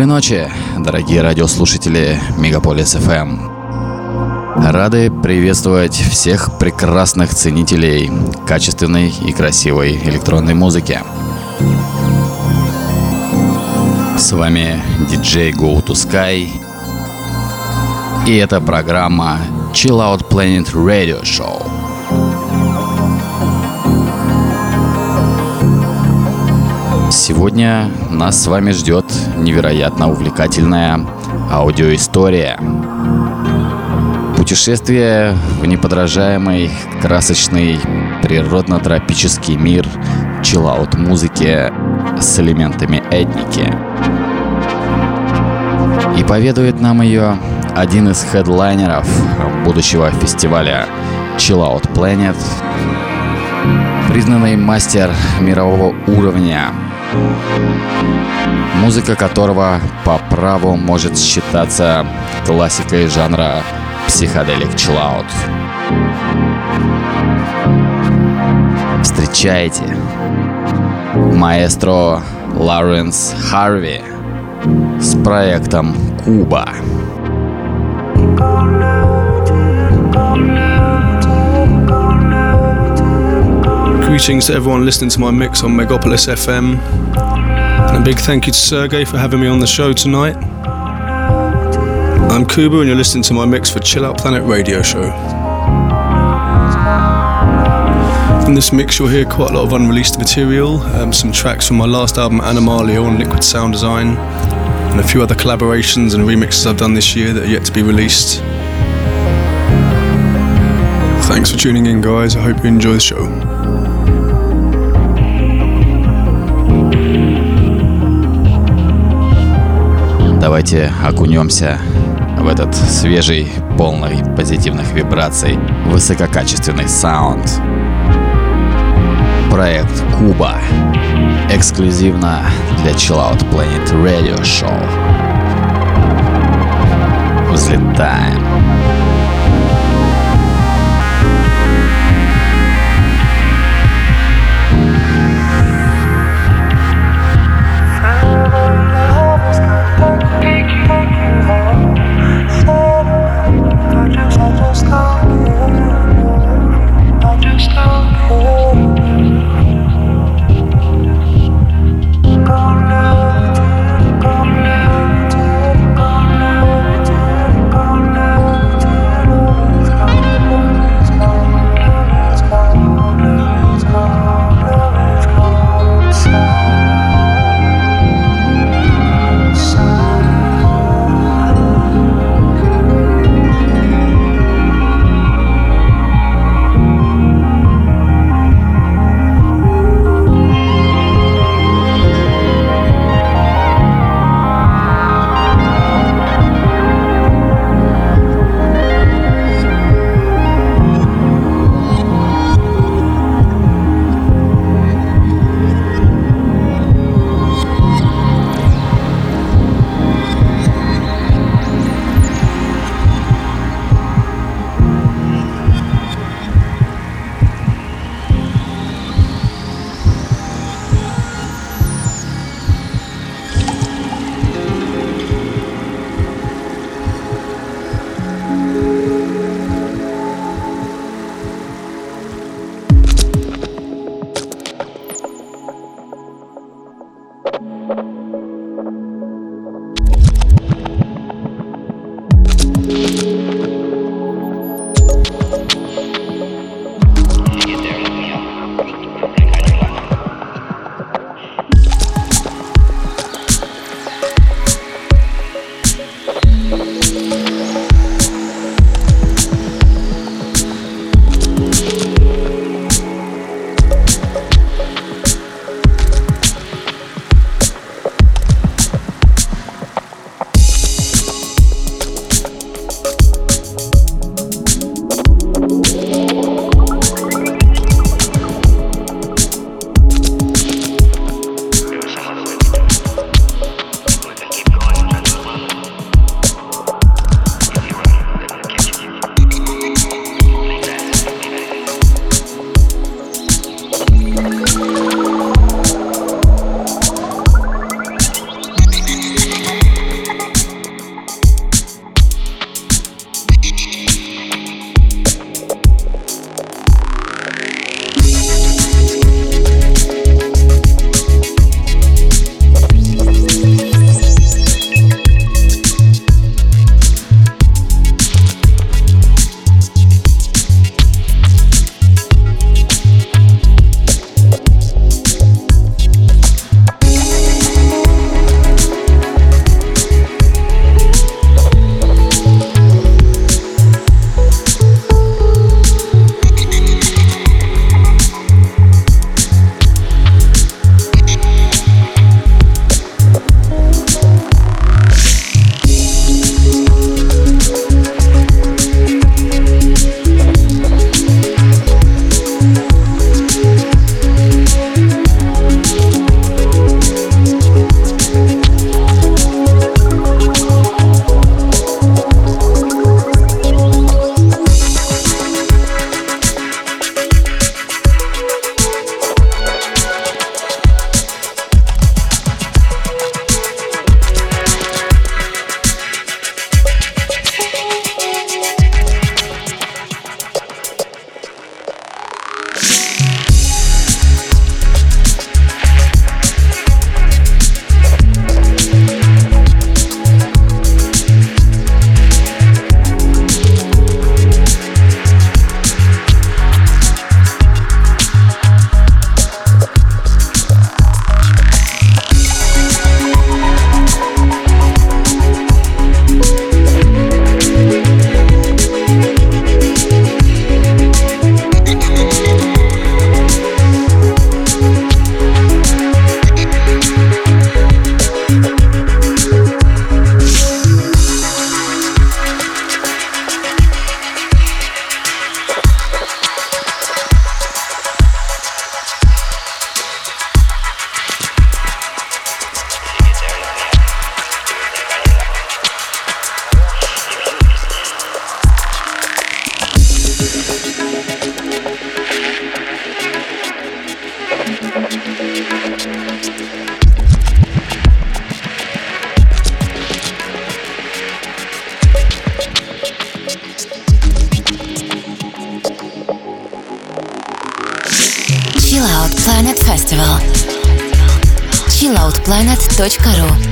Доброй ночи, дорогие радиослушатели Мегаполис FM. Рады приветствовать всех прекрасных ценителей качественной и красивой электронной музыки. С вами диджей Go to Sky. И это программа Chill Out Planet Radio Show. Сегодня нас с вами ждет невероятно увлекательная аудиоистория. Путешествие в неподражаемый, красочный, природно-тропический мир чиллаут музыки с элементами этники. И поведает нам ее один из хедлайнеров будущего фестиваля Chill Out Planet, признанный мастер мирового уровня музыка которого по праву может считаться классикой жанра психоделик чиллаут. Встречайте маэстро Ларенс Харви с проектом Куба. Greetings to everyone listening to my mix on Megapolis FM. And a big thank you to Sergey for having me on the show tonight. I'm Kuba and you're listening to my mix for Chill Out Planet Radio Show. In this mix, you'll hear quite a lot of unreleased material, um, some tracks from my last album Animalia on Liquid Sound Design, and a few other collaborations and remixes I've done this year that are yet to be released. Thanks for tuning in, guys. I hope you enjoy the show. Давайте окунемся в этот свежий, полный позитивных вибраций, высококачественный саунд. Проект Куба. Эксклюзивно для Chill Out Planet Radio Show. Взлетаем. chilloutplanet.ru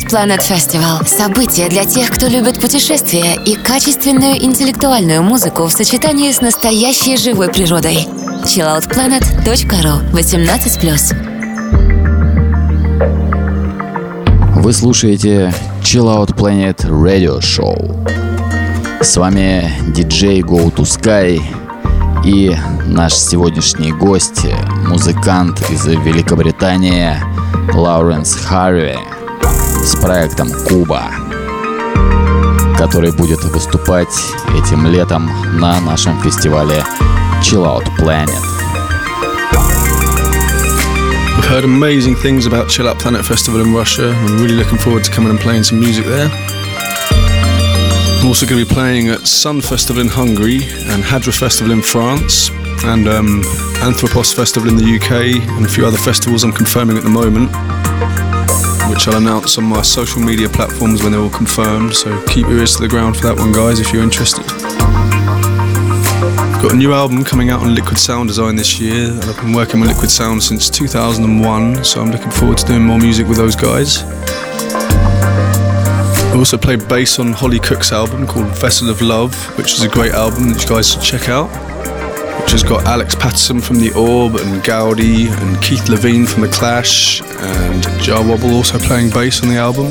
Out Planet Festival – событие для тех, кто любит путешествия и качественную интеллектуальную музыку в сочетании с настоящей живой природой. chilloutplanet.ru 18+. Вы слушаете Chill Out Planet Radio Show. С вами диджей Go to Sky и наш сегодняшний гость, музыкант из Великобритании Лауренс Харви проектом Куба, который будет выступать этим летом на нашем фестивале Chill Out Planet. We've heard amazing things about Chill Out Planet Festival in Russia. I'm really looking forward to coming and playing some music there. I'm also going to be playing at Sun Festival in Hungary and Hadra Festival in France and um, Anthropos Festival in the UK and a few other festivals I'm confirming at the moment, which I'll announce on my social media platforms when they're all confirmed. So keep your ears to the ground for that one, guys, if you're interested. Got a new album coming out on Liquid Sound Design this year, and I've been working with Liquid Sound since 2001, so I'm looking forward to doing more music with those guys. I also played bass on Holly Cook's album called Vessel of Love, which is a great album that you guys should check out. Which has got Alex Patterson from The Orb and Gaudi and Keith Levine from The Clash and Jar Wobble also playing bass on the album.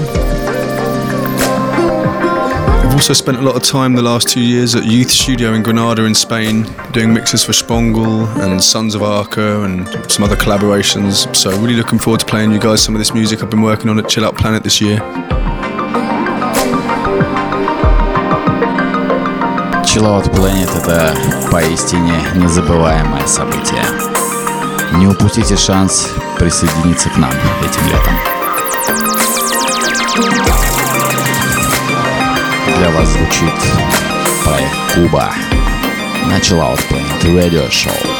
I've also spent a lot of time the last two years at Youth Studio in Granada in Spain, doing mixes for Spongle and Sons of Arca and some other collaborations. So really looking forward to playing you guys some of this music I've been working on at Chill Out Planet this year. Out Planet — это поистине незабываемое событие. Не упустите шанс присоединиться к нам этим летом. Для вас звучит проект Куба на Chill Out Planet Radio Show.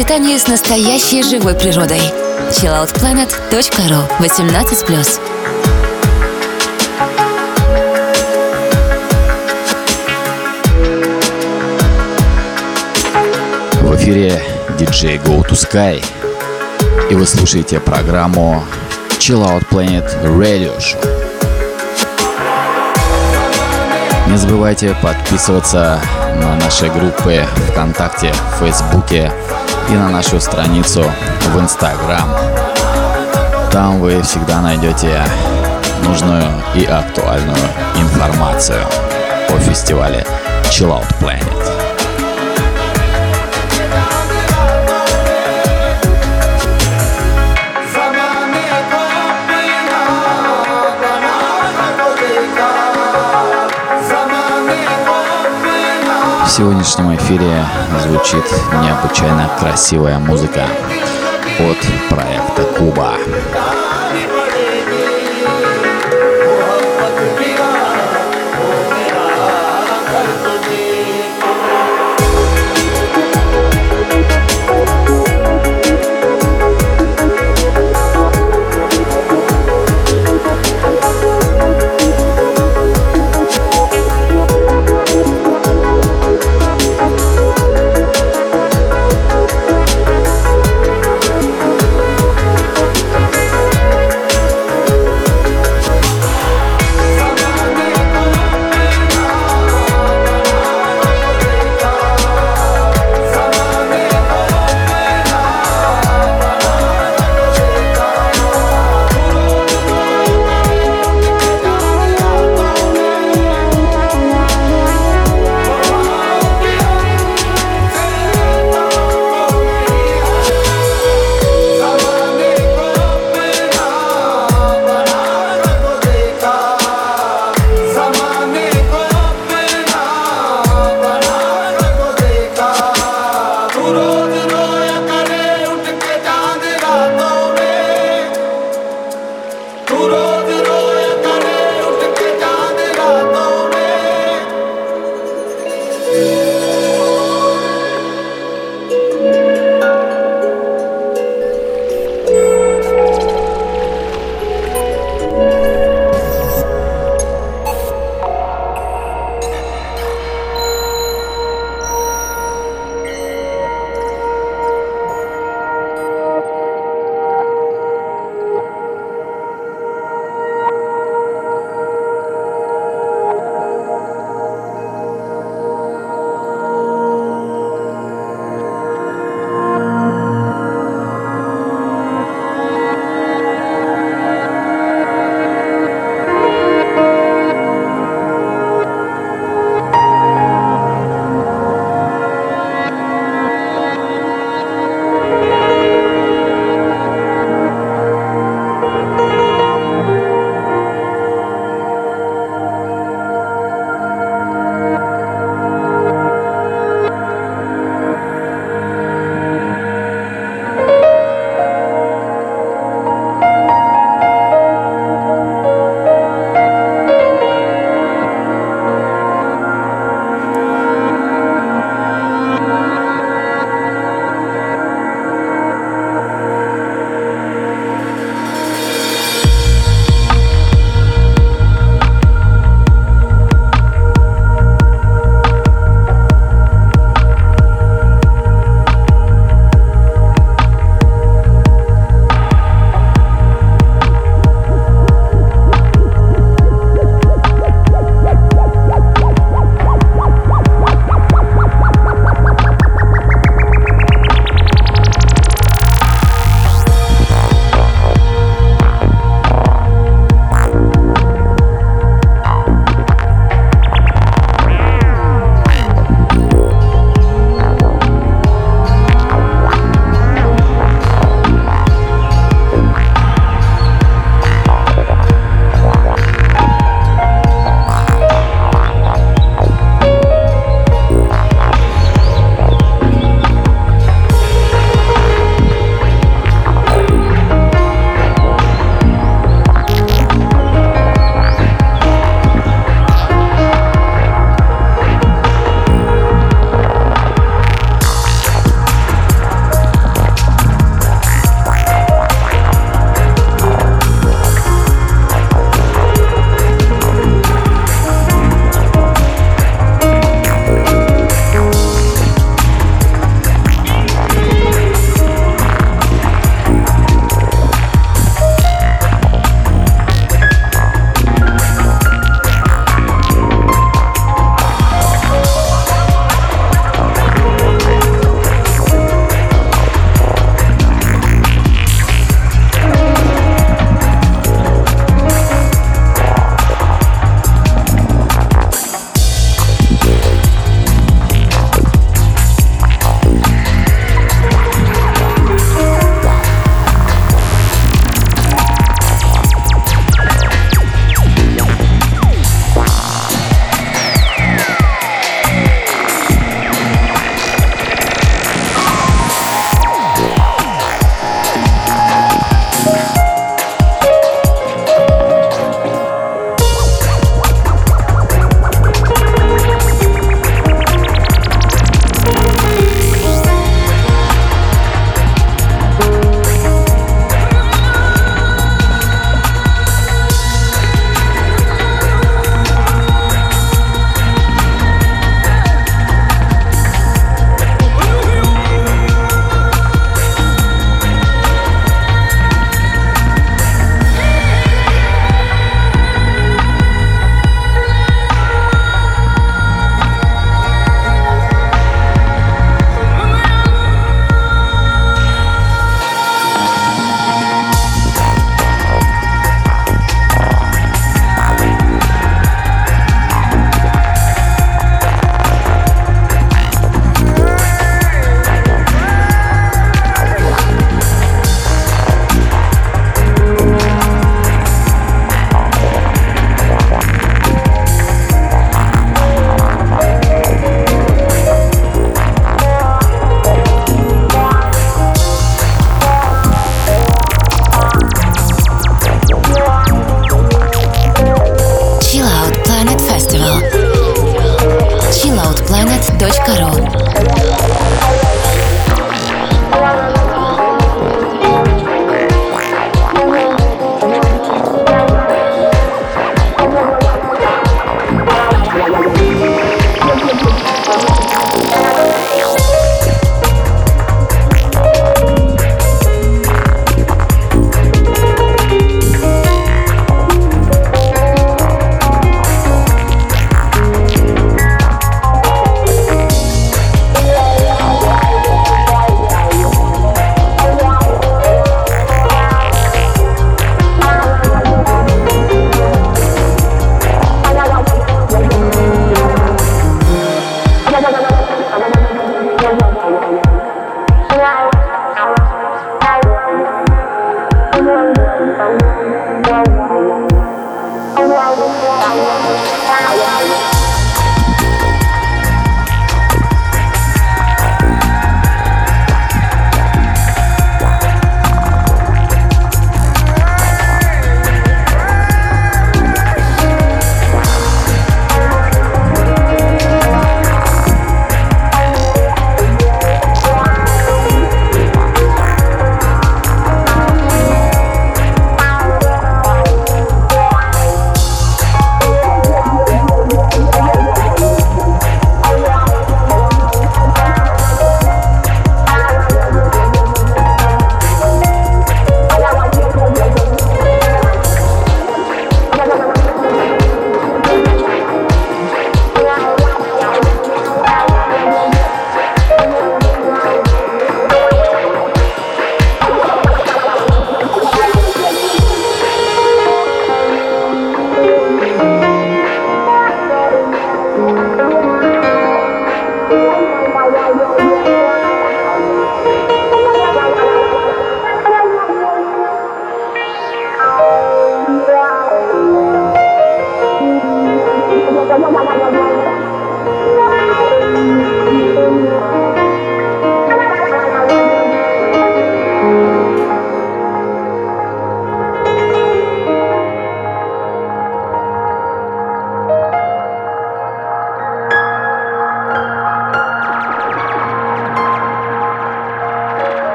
Сочетании с настоящей живой природой. chilloutplanet.ru 18+. В эфире диджей Go to Sky. И вы слушаете программу Chill Out Planet Radio Show. Не забывайте подписываться на наши группы ВКонтакте, Фейсбуке и на нашу страницу в Инстаграм. Там вы всегда найдете нужную и актуальную информацию о фестивале Chill Out Planet. Сегодняшнем эфире звучит необычайно красивая музыка от проекта Куба.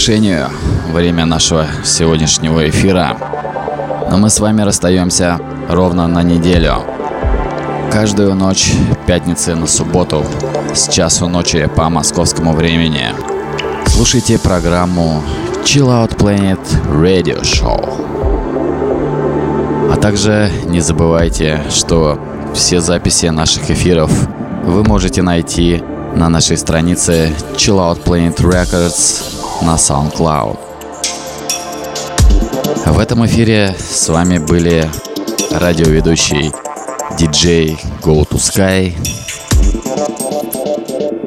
Завершению время нашего сегодняшнего эфира. Но мы с вами расстаемся ровно на неделю. Каждую ночь пятницы на субботу с часу ночи по московскому времени слушайте программу Chill Out Planet Radio Show. А также не забывайте, что все записи наших эфиров вы можете найти на нашей странице Chill Out Planet Records на SoundCloud. В этом эфире с вами были радиоведущий диджей Go to Sky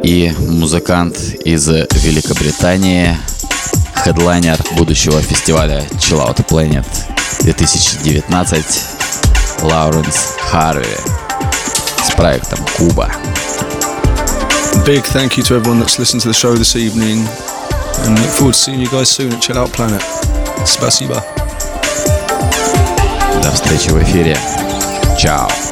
и музыкант из Великобритании, хедлайнер будущего фестиваля Chill Out Planet 2019 Лауренс Харви с проектом Куба. Big thank you to everyone that's listened to the show this evening and look forward to seeing you guys soon at Chill Out Planet. Spasiba. До встречи в эфире. Чао.